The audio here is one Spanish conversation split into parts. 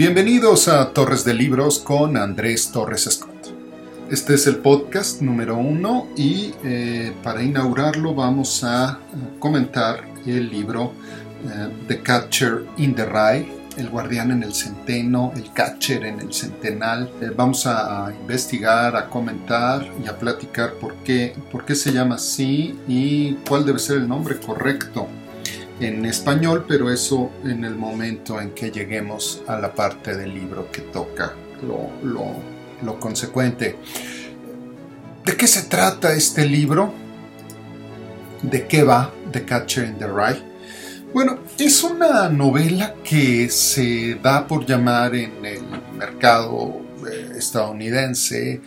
Bienvenidos a Torres de Libros con Andrés Torres Scott. Este es el podcast número uno y eh, para inaugurarlo vamos a comentar el libro eh, The Catcher in the Rye, El guardián en el centeno, el catcher en el centenal. Eh, vamos a investigar, a comentar y a platicar por qué, por qué se llama así y cuál debe ser el nombre correcto en español, pero eso en el momento en que lleguemos a la parte del libro que toca lo, consecuente. ¿De qué se trata este libro? ¿De qué va The Catcher in the Rye? Bueno, es una novela que se da por llamar en el mercado eh, estadounidense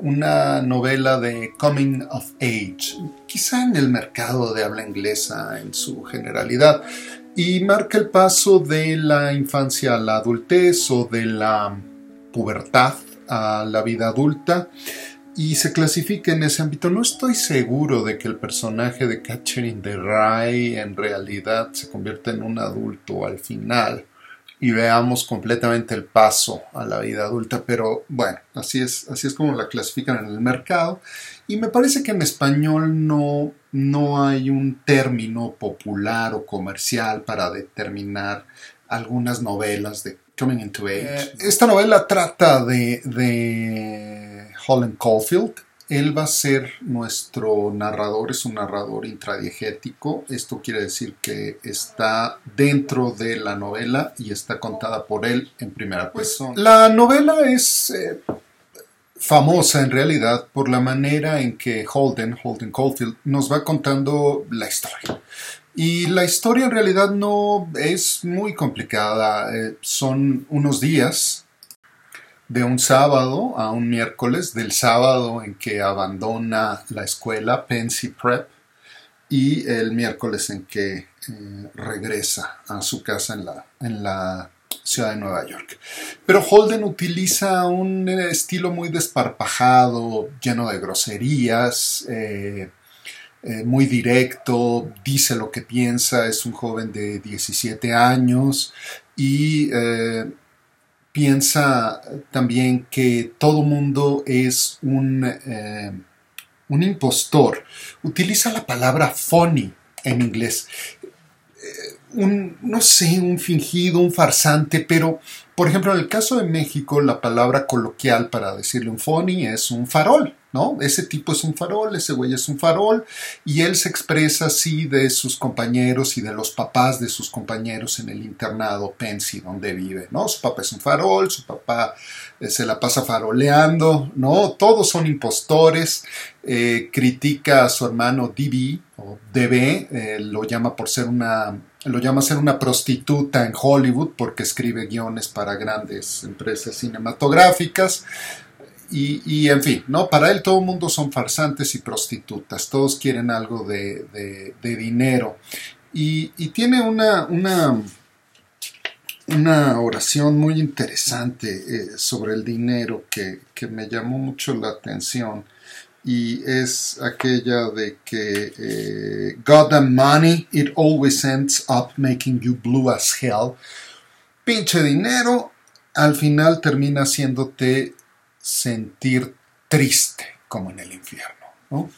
una novela de coming of age, quizá en el mercado de habla inglesa en su generalidad, y marca el paso de la infancia a la adultez o de la pubertad a la vida adulta y se clasifica en ese ámbito. No estoy seguro de que el personaje de Catherine de Rye en realidad se convierta en un adulto al final y veamos completamente el paso a la vida adulta, pero bueno, así es, así es como la clasifican en el mercado y me parece que en español no, no hay un término popular o comercial para determinar algunas novelas de Coming into Age. Eh, esta novela trata de, de Holland Caulfield, él va a ser nuestro narrador, es un narrador intradiegético. Esto quiere decir que está dentro de la novela y está contada por él en primera pues, persona. La novela es eh, famosa en realidad por la manera en que Holden, Holden Caulfield, nos va contando la historia. Y la historia en realidad no es muy complicada. Eh, son unos días de un sábado a un miércoles, del sábado en que abandona la escuela, Pensy Prep, y el miércoles en que eh, regresa a su casa en la, en la ciudad de Nueva York. Pero Holden utiliza un estilo muy desparpajado, lleno de groserías, eh, eh, muy directo, dice lo que piensa, es un joven de 17 años y piensa también que todo mundo es un, eh, un impostor. Utiliza la palabra funny en inglés. Eh, un, no sé, un fingido, un farsante, pero por ejemplo en el caso de México la palabra coloquial para decirle un funny es un farol. Ese tipo es un farol, ese güey es un farol, y él se expresa así de sus compañeros y de los papás de sus compañeros en el internado Pensy, donde vive, ¿no? Su papá es un farol, su papá eh, se la pasa faroleando, ¿no? Todos son impostores, eh, critica a su hermano DB, o DB, eh, lo llama por ser una lo llama ser una prostituta en Hollywood porque escribe guiones para grandes empresas cinematográficas. Y, en fin, ¿no? Para él todo el mundo son farsantes y prostitutas, todos quieren algo de, dinero. Y, tiene una, una, una, oración muy interesante eh, sobre el dinero que, me llamó mucho la atención. Y es aquella de que eh, God and money, it always ends up making you blue as hell. Pinche dinero, al final termina haciéndote sentir triste como en el infierno.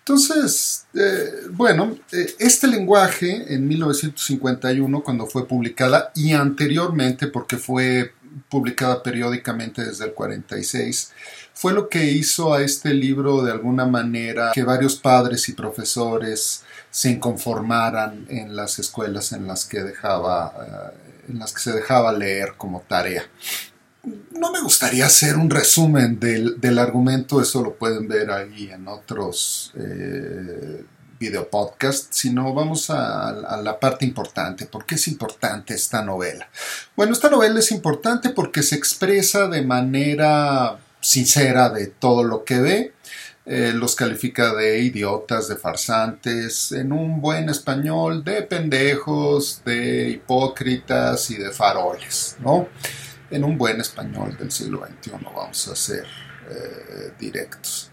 Entonces, eh, bueno, eh, este lenguaje en 1951, cuando fue publicada, y anteriormente, porque fue publicada periódicamente desde el 46, fue lo que hizo a este libro de alguna manera que varios padres y profesores se inconformaran en las escuelas en las que dejaba, eh, en las que se dejaba leer como tarea no me gustaría hacer un resumen del, argumento, eso lo pueden ver ahí en otros eh, video podcasts, sino vamos a, la parte importante. ¿Por qué es importante esta novela? Bueno, esta novela es importante porque se expresa de manera sincera de todo lo que ve. Eh, los califica de idiotas, de farsantes, en un buen español, de pendejos, de hipócritas y de faroles, ¿no? en un buen español del siglo XXI, vamos a ser eh, directos.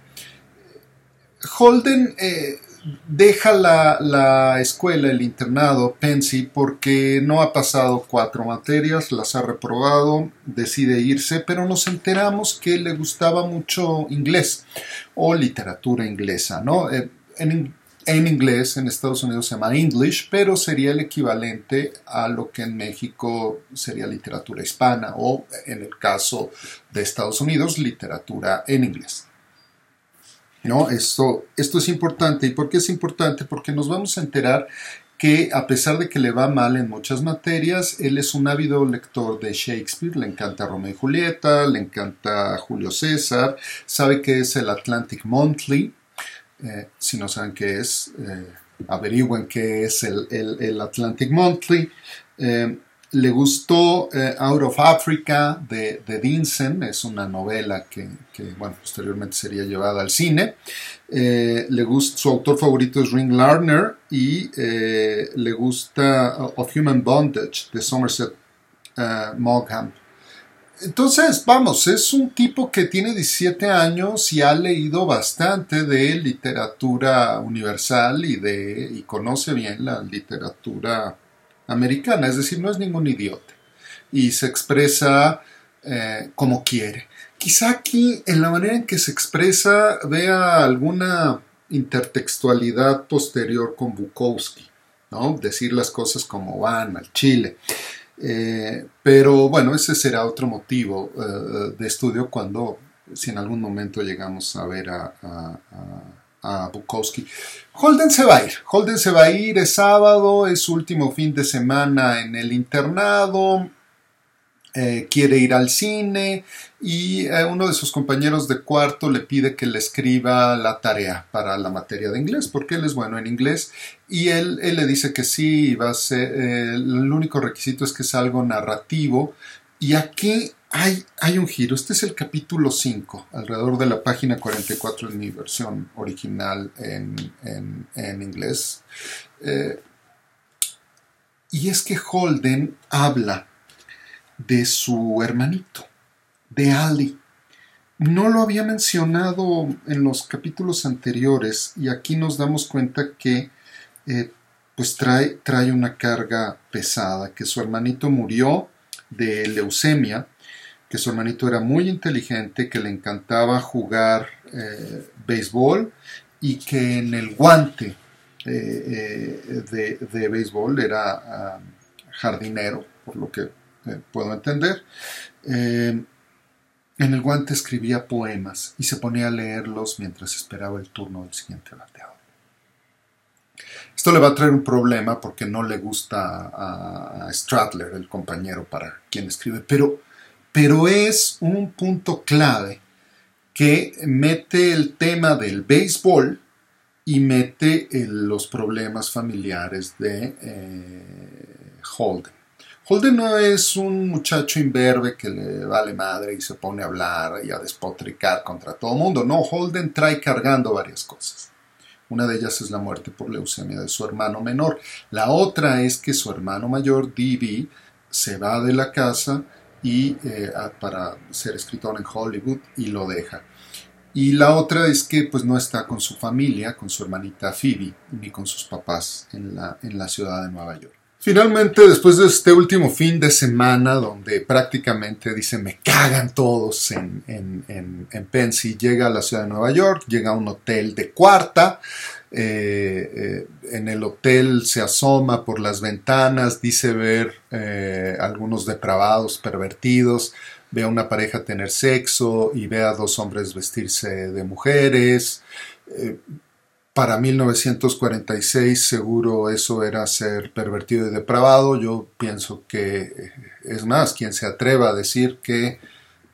Holden eh, deja la, escuela, el internado, Pensy, porque no ha pasado cuatro materias, las ha reprobado, decide irse, pero nos enteramos que le gustaba mucho inglés o literatura inglesa, ¿no? Eh, en, en, inglés, en Estados Unidos se llama English, pero sería el equivalente a lo que en México sería literatura hispana o, en el caso de Estados Unidos, literatura en inglés. ¿No? Esto, esto es importante. ¿Y por qué es importante? Porque nos vamos a enterar que a pesar de que le va mal en muchas materias, él es un ávido lector de Shakespeare, le encanta Romeo y Julieta, le encanta Julio César, sabe que es el Atlantic Monthly, eh, si no saben qué es, eh, averigüen qué es el, el, Atlantic Monthly. Eh, le gustó eh, Out of Africa de, de es una novela que, bueno, posteriormente sería llevada al cine. Eh, le gusta, su autor favorito es Ring Lardner y eh, le gusta Of Human Bondage de Somerset Maugham. Entonces, vamos, es un tipo que tiene 17 años y ha leído bastante de literatura universal y, de, y conoce bien la literatura americana, es decir, no es ningún idiota y se expresa eh, como quiere. Quizá aquí, en la manera en que se expresa, vea alguna intertextualidad posterior con Bukowski, ¿no? decir las cosas como van al chile. Eh, pero bueno, ese será otro motivo eh, de estudio cuando, si en algún momento llegamos a ver a a Bukowski. Holden se va a ir. Holden se va a ir, es sábado, es su último fin de semana en el internado. Eh, quiere ir al cine y eh, uno de sus compañeros de cuarto le pide que le escriba la tarea para la materia de inglés, porque él es bueno en inglés y él, le dice que sí, va a ser, eh, el único requisito es que es algo narrativo y aquí hay, un giro. Este es el capítulo 5, alrededor de la página 44 en mi versión original en, inglés. Eh, y es que Holden habla de su hermanito, de Ali. No lo había mencionado en los capítulos anteriores y aquí nos damos cuenta que eh, pues trae, trae una carga pesada, que su hermanito murió de leucemia que su hermanito era muy inteligente, que le encantaba jugar eh, béisbol y que en el guante eh, eh, de, béisbol era ah, jardinero, por lo que puedo entender. en el guante escribía poemas y se ponía a leerlos mientras esperaba el turno del siguiente bateador. Esto le va a traer un problema porque no le gusta a Stradler, el compañero para quien escribe, pero pero es un punto clave que mete el tema del béisbol y mete eh, los problemas familiares de eh, Holden. Holden no es un muchacho imberbe que le vale madre y se pone a hablar y a despotricar contra todo el mundo. No, Holden trae cargando varias cosas. Una de ellas es la muerte por leucemia de su hermano menor. La otra es que su hermano mayor, D.B., se va de la casa y eh, para ser escritor en Hollywood y lo deja. Y la otra es que pues no está con su familia, con su hermanita Phoebe, ni con sus papás en la, en la ciudad de Nueva York. Finalmente, después de este último fin de semana, donde prácticamente dice me cagan todos en, en, en, en Pensy, llega a la ciudad de Nueva York, llega a un hotel de cuarta, eh, eh, en el hotel se asoma por las ventanas, dice ver eh, algunos depravados, pervertidos, ve a una pareja tener sexo y ve a dos hombres vestirse de mujeres. para 1946 seguro eso era ser pervertido y depravado. Yo pienso que es más, quien se atreva a decir que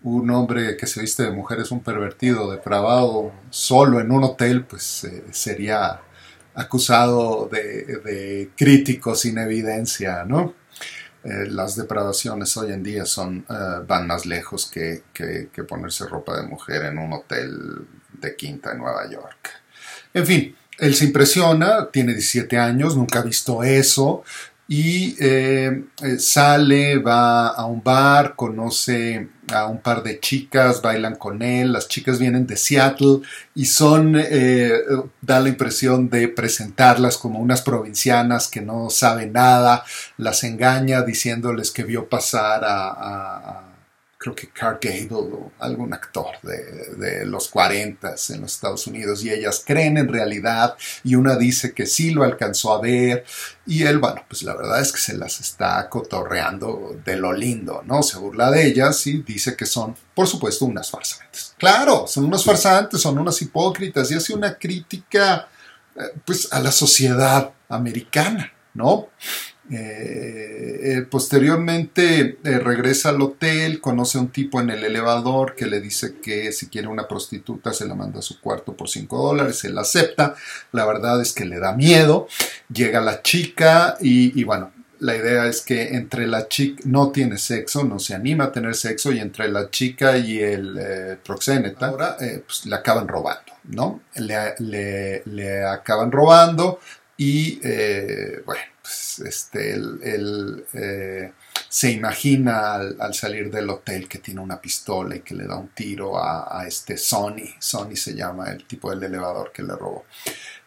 un hombre que se viste de mujer es un pervertido, depravado, solo en un hotel, pues eh, sería acusado de, crítico sin evidencia, ¿no? Eh, las depravaciones hoy en día son, eh, van más lejos que, que, ponerse ropa de mujer en un hotel de quinta en Nueva York. En fin, él se impresiona, tiene 17 años, nunca ha visto eso, y eh, eh, sale, va a un bar, conoce a un par de chicas, bailan con él, las chicas vienen de Seattle y son, eh, da la impresión de presentarlas como unas provincianas que no saben nada, las engaña diciéndoles que vio pasar a creo que Clark Gable o algún actor de, los 40 en los Estados Unidos y ellas creen en realidad y una dice que sí lo alcanzó a ver y él, bueno, pues la verdad es que se las está cotorreando de lo lindo, ¿no? Se burla de ellas y dice que son, por supuesto, unas farsantes. Claro, son unas farsantes, son unas hipócritas y hace una crítica, eh, pues, a la sociedad americana, ¿no? Eh, eh, posteriormente eh, regresa al hotel, conoce a un tipo en el elevador que le dice que si quiere una prostituta se la manda a su cuarto por 5 dólares, él acepta, la verdad es que le da miedo, llega la chica y, bueno, la idea es que entre la chica no tiene sexo, no se anima a tener sexo y entre la chica y el proxeneta ahora. pues, le acaban robando, ¿no? Le, le acaban robando y bueno pues, este, él, eh, se imagina al, salir del hotel que tiene una pistola y que le da un tiro a, este Sony. Sony se llama el tipo del elevador que le robó.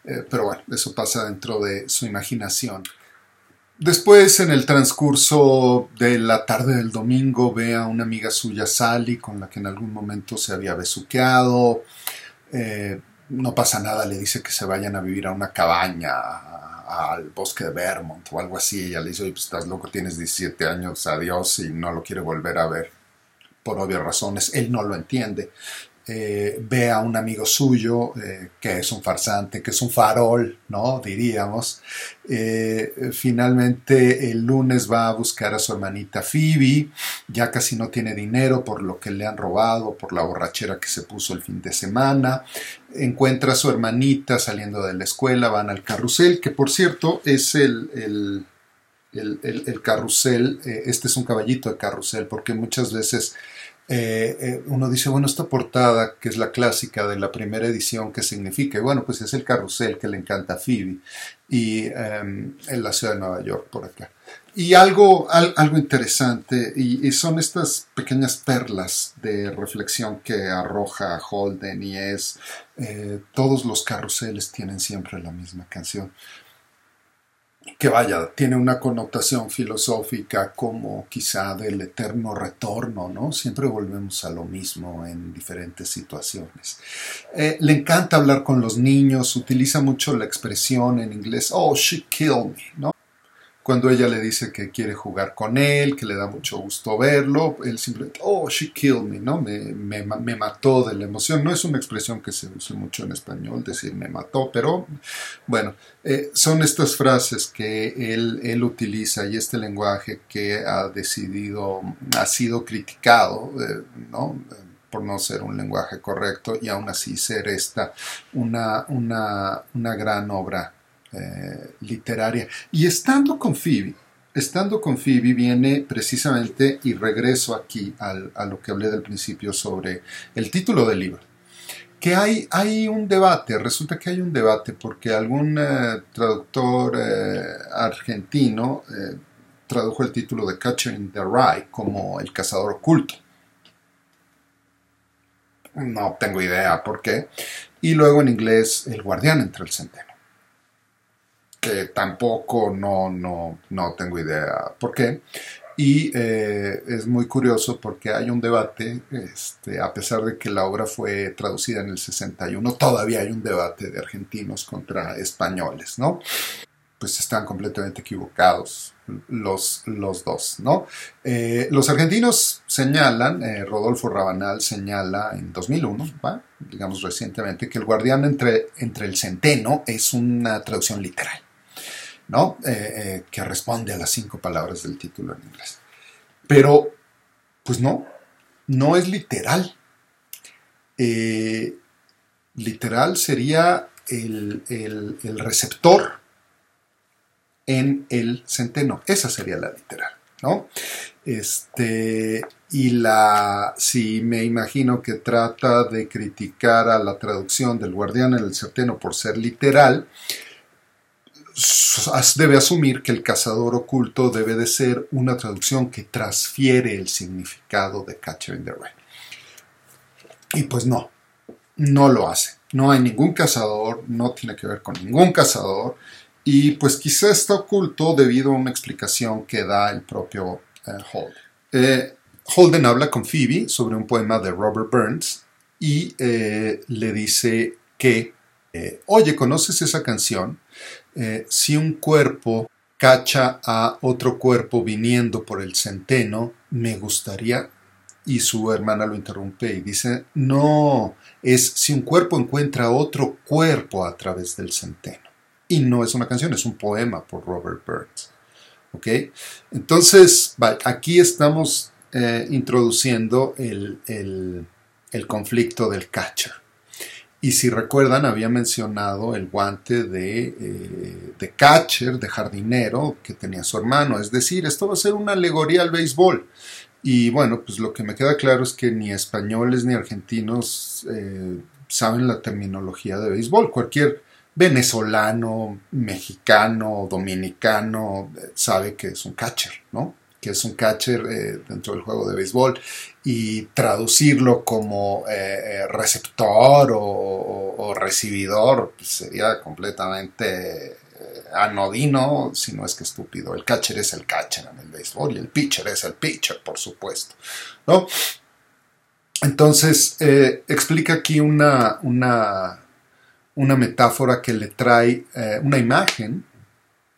Eh, pero bueno, eso pasa dentro de su imaginación. Después, en el transcurso de la tarde del domingo, ve a una amiga suya, Sally, con la que en algún momento se había besuqueado. Eh, no pasa nada, le dice que se vayan a vivir a una cabaña al bosque de Vermont o algo así. Ella le dice, pues estás loco, tienes 17 años, adiós, y no lo quiere volver a ver por obvias razones. Él no lo entiende. Eh, ve a un amigo suyo eh, que es un farsante, que es un farol, ¿no? Diríamos. Eh, finalmente el lunes va a buscar a su hermanita Phoebe, ya casi no tiene dinero por lo que le han robado, por la borrachera que se puso el fin de semana. Encuentra a su hermanita saliendo de la escuela, van al carrusel, que por cierto es el, el el, carrusel, este es un caballito de carrusel, porque muchas veces eh, eh, uno dice, bueno, esta portada, que es la clásica de la primera edición, ¿qué significa? bueno, pues es el carrusel que le encanta a Phoebe y em, en la ciudad de Nueva York, por acá. Y algo, algo interesante, y, son estas pequeñas perlas de reflexión que arroja Holden, y es, eh, todos los carruseles tienen siempre la misma canción que vaya, tiene una connotación filosófica como quizá del eterno retorno, ¿no? Siempre volvemos a lo mismo en diferentes situaciones. Eh, le encanta hablar con los niños, utiliza mucho la expresión en inglés, oh, she killed me, ¿no? Cuando ella le dice que quiere jugar con él, que le da mucho gusto verlo, él simplemente, oh, she killed me, ¿no? Me, me, me mató de la emoción. No es una expresión que se use mucho en español, decir me mató, pero bueno, eh, son estas frases que él, él utiliza y este lenguaje que ha decidido, ha sido criticado, eh, ¿no? por no ser un lenguaje correcto y aún así ser esta una, una, una gran obra eh, literaria. Y estando con Phoebe, estando con Phoebe viene precisamente, y regreso aquí a lo que hablé del principio sobre el título del libro, que hay, hay un debate, resulta que hay un debate porque algún eh, traductor eh, argentino tradujo el título de Catcher in the Rye como El cazador oculto. No tengo idea por qué. Y luego en inglés El guardián entre el centeno que tampoco no, no, no tengo idea por qué. Y eh, es muy curioso porque hay un debate, este, a pesar de que la obra fue traducida en el 61, todavía hay un debate de argentinos contra españoles, ¿no? Pues están completamente equivocados los, los dos, ¿no? Eh, los argentinos señalan, eh, Rodolfo Rabanal señala en 2001, digamos recientemente, que el guardián entre, entre el centeno es una traducción literal. ¿No? Eh, eh, que responde a las cinco palabras del título en inglés. Pero, pues no, no es literal. Eh, literal sería el, receptor en el centeno. Esa sería la literal, ¿no? Este, y la, si me imagino que trata de criticar a la traducción del guardián en el centeno por ser literal, debe asumir que el cazador oculto debe de ser una traducción que transfiere el significado de Catcher in the Rye. Y pues no, no lo hace. No hay ningún cazador, no tiene que ver con ningún cazador. Y pues quizá está oculto debido a una explicación que da el propio eh, Holden. Eh, Holden habla con Phoebe sobre un poema de Robert Burns y eh, le dice que, oye, ¿conoces esa canción? Si un cuerpo cacha a otro cuerpo viniendo por el centeno, me gustaría y su hermana lo interrumpe y dice, no, es si un cuerpo encuentra otro cuerpo a través del centeno. Y no es una canción, es un poema por Robert Burns. ¿Ok? Entonces, aquí estamos eh, introduciendo el, conflicto del catcher. Y si recuerdan, había mencionado el guante de, eh, de, catcher, de jardinero, que tenía su hermano. Es decir, esto va a ser una alegoría al béisbol. Y bueno, pues lo que me queda claro es que ni españoles ni argentinos eh, saben la terminología de béisbol. Cualquier venezolano, mexicano, dominicano eh, sabe que es un catcher, ¿no? Que es un catcher eh, dentro del juego de béisbol y traducirlo como receptor o, recibidor pues, sería completamente anodino, si no es que estúpido. El catcher es el catcher en el béisbol y el pitcher es el pitcher, por supuesto. ¿no? Entonces, eh, explica aquí una, una, una, metáfora que le trae, eh, una imagen,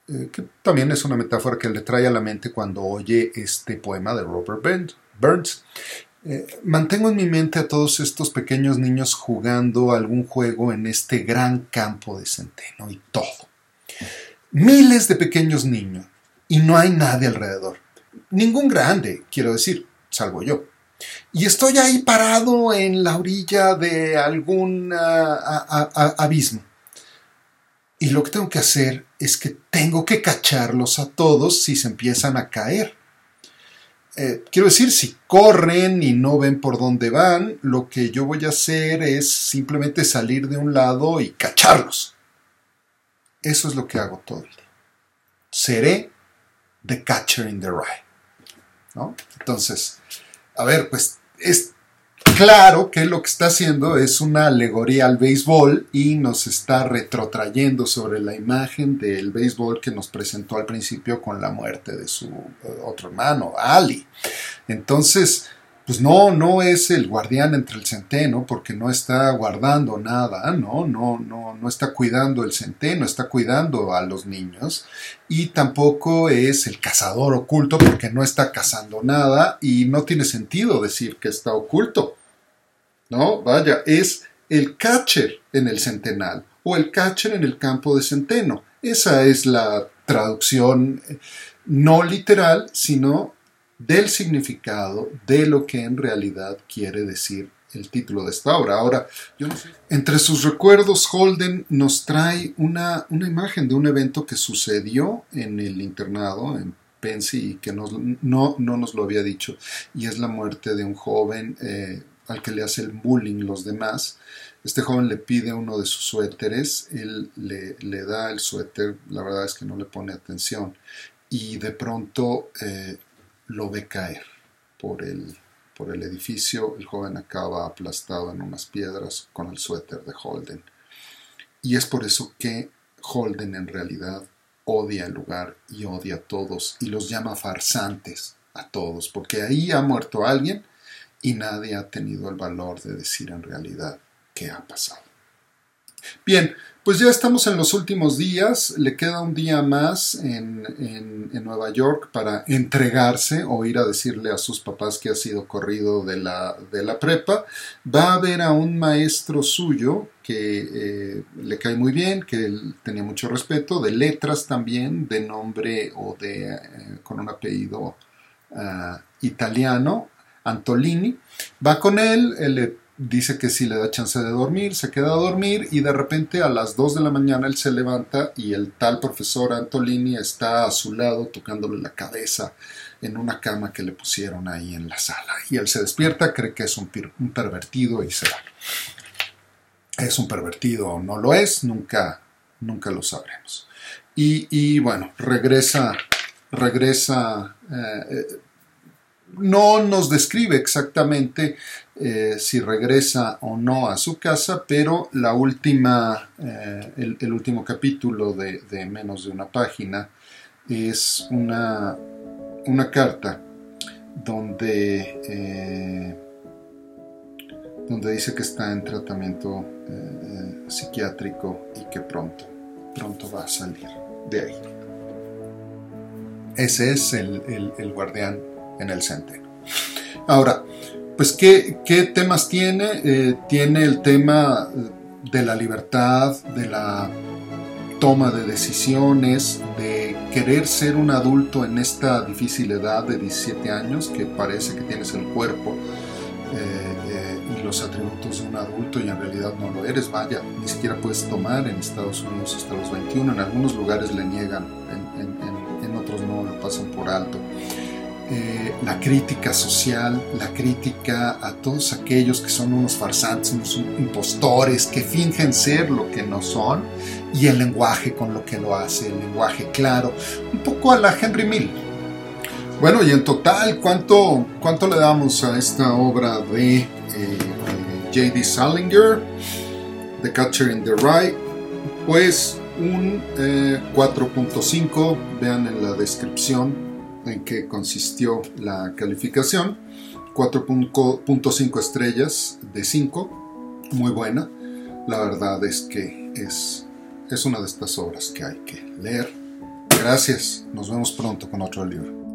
eh, que también es una metáfora que le trae a la mente cuando oye este poema de Robert Burns. mantengo en mi mente a todos estos pequeños niños jugando algún juego en este gran campo de centeno y todo miles de pequeños niños y no hay nadie alrededor. Ningún grande, quiero decir, salvo yo. Y estoy ahí parado en la orilla de algún abismo. Y lo que tengo que hacer es que tengo que cacharlos a todos si se empiezan a caer. Eh, quiero decir, si corren y no ven por dónde van, lo que yo voy a hacer es simplemente salir de un lado y cacharlos. Eso es lo que hago todo el día. Seré the catcher in the rye. ¿no? Entonces, a ver, pues es claro que lo que está haciendo es una alegoría al béisbol y nos está retrotrayendo sobre la imagen del béisbol que nos presentó al principio con la muerte de su eh, otro hermano, Ali. Entonces, pues no, no es el guardián entre el centeno, porque no está guardando nada, no, no, no, no está cuidando el centeno, está cuidando a los niños, y tampoco es el cazador oculto, porque no está cazando nada, y no tiene sentido decir que está oculto. No, vaya, es el catcher en el centenal, o el catcher en el campo de centeno. Esa es la traducción eh, no literal, sino del significado de lo que en realidad quiere decir el título de esta obra. Ahora, yo no sé. Entre sus recuerdos, Holden nos trae una, una, imagen de un evento que sucedió en el internado, en Pensy, y que no, no, nos lo había dicho, y es la muerte de un joven eh, al que le hace el bullying los demás. Este joven le pide uno de sus suéteres, él le, le da el suéter, la verdad es que no le pone atención, y de pronto eh, lo ve caer por el, por el edificio. El joven acaba aplastado en unas piedras con el suéter de Holden. Y es por eso que Holden en realidad odia el lugar y odia a todos y los llama farsantes a todos, porque ahí ha muerto alguien y nadie ha tenido el valor de decir en realidad qué ha pasado. Bien, pues ya estamos en los últimos días, le queda un día más en, Nueva York para entregarse o ir a decirle a sus papás que ha sido corrido de la, de la prepa. Va a ver a un maestro suyo que eh, le cae muy bien, que él tenía mucho respeto, de letras también, de nombre o de eh, con un apellido ah, italiano, Antolini. Va con él, él le dice que si le da chance de dormir, se queda a dormir y de repente a las 2 de la mañana él se levanta y el tal profesor Antolini está a su lado tocándole la cabeza en una cama que le pusieron ahí en la sala. Y él se despierta, cree que es un, pervertido y se va. ¿Es un pervertido o no lo es? Nunca, nunca lo sabremos. y, bueno, regresa, regresa, eh, no nos describe exactamente eh, si regresa o no a su casa, pero la última, el, el, último capítulo de, menos de una página es una, una carta donde donde dice que está en tratamiento eh, eh, psiquiátrico y que pronto, pronto va a salir de ahí. Ese es el, guardián en el centeno. Ahora, pues, ¿qué, temas tiene? Eh, tiene el tema de la libertad, de la toma de decisiones, de querer ser un adulto en esta difícil edad de 17 años, que parece que tienes el cuerpo los atributos de un adulto y en realidad no lo eres. Vaya, ni siquiera puedes tomar en Estados Unidos hasta los 21. En algunos lugares le niegan, en, otros no lo pasan por alto. Eh, la crítica social, la crítica a todos aquellos que son unos farsantes, unos impostores, que fingen ser lo que no son, y el lenguaje con lo que lo hace, el lenguaje claro, un poco a la Henry Mill. Bueno, y en total, ¿cuánto, cuánto le damos a esta obra de eh, J.D. Salinger, The Catcher in the Rye, pues un 4.5, eh, vean en la descripción en qué consistió la calificación, 4.5 estrellas de 5, muy buena, la verdad es que es, es una de estas obras que hay que leer. Gracias, nos vemos pronto con otro libro.